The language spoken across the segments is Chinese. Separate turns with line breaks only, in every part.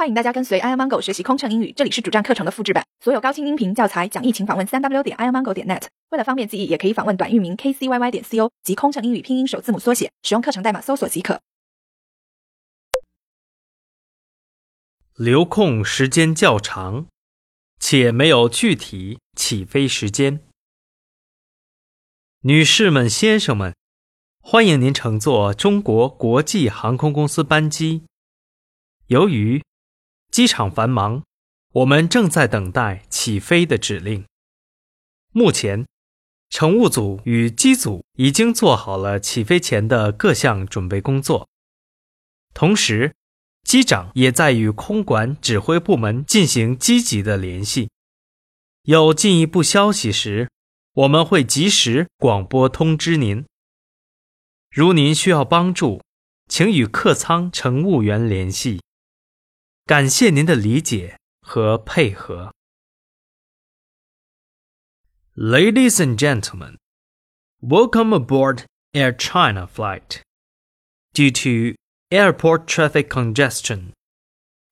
欢迎大家跟随 i amango 学习空乘英语，这里是主站课程的复制版，所有高清音频教材讲义，请访问三 w 点 i amango 点 net。为了方便记忆，也可以访问短域名 kcyy 点 co 及空乘英语拼音首字母缩写，使用课程代码搜索即可。
留空时间较长，且没有具体起飞时间。女士们、先生们，欢迎您乘坐中国国际航空公司班机。由于机场繁忙，我们正在等待起飞的指令。目前，乘务组与机组已经做好了起飞前的各项准备工作，同时，机长也在与空管指挥部门进行积极的联系。有进一步消息时，我们会及时广播通知您。如您需要帮助，请与客舱乘务员联系。感谢您的理解和配合。Ladies and gentlemen, welcome aboard Air China flight. Due to airport traffic congestion,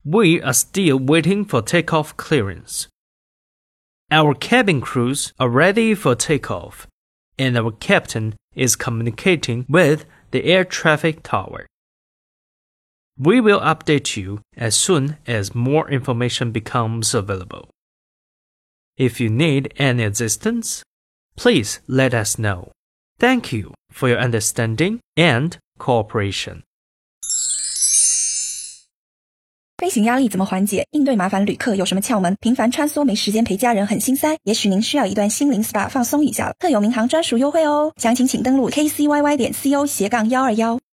we are still waiting for takeoff clearance. Our cabin crews are ready for takeoff, and our captain is communicating with the air traffic tower. We will update you as soon as more information becomes available. If you need any assistance, please let us know. Thank you for your understanding and cooperation.
飞行压力怎么缓解？应对麻烦旅客有什么窍门？频繁穿梭没时间陪家人很心塞，也许您需要一段心灵 SPA 放松一下了。特有民航专属优惠哦，详情请登录 kcyy 点 co 斜杠幺二幺。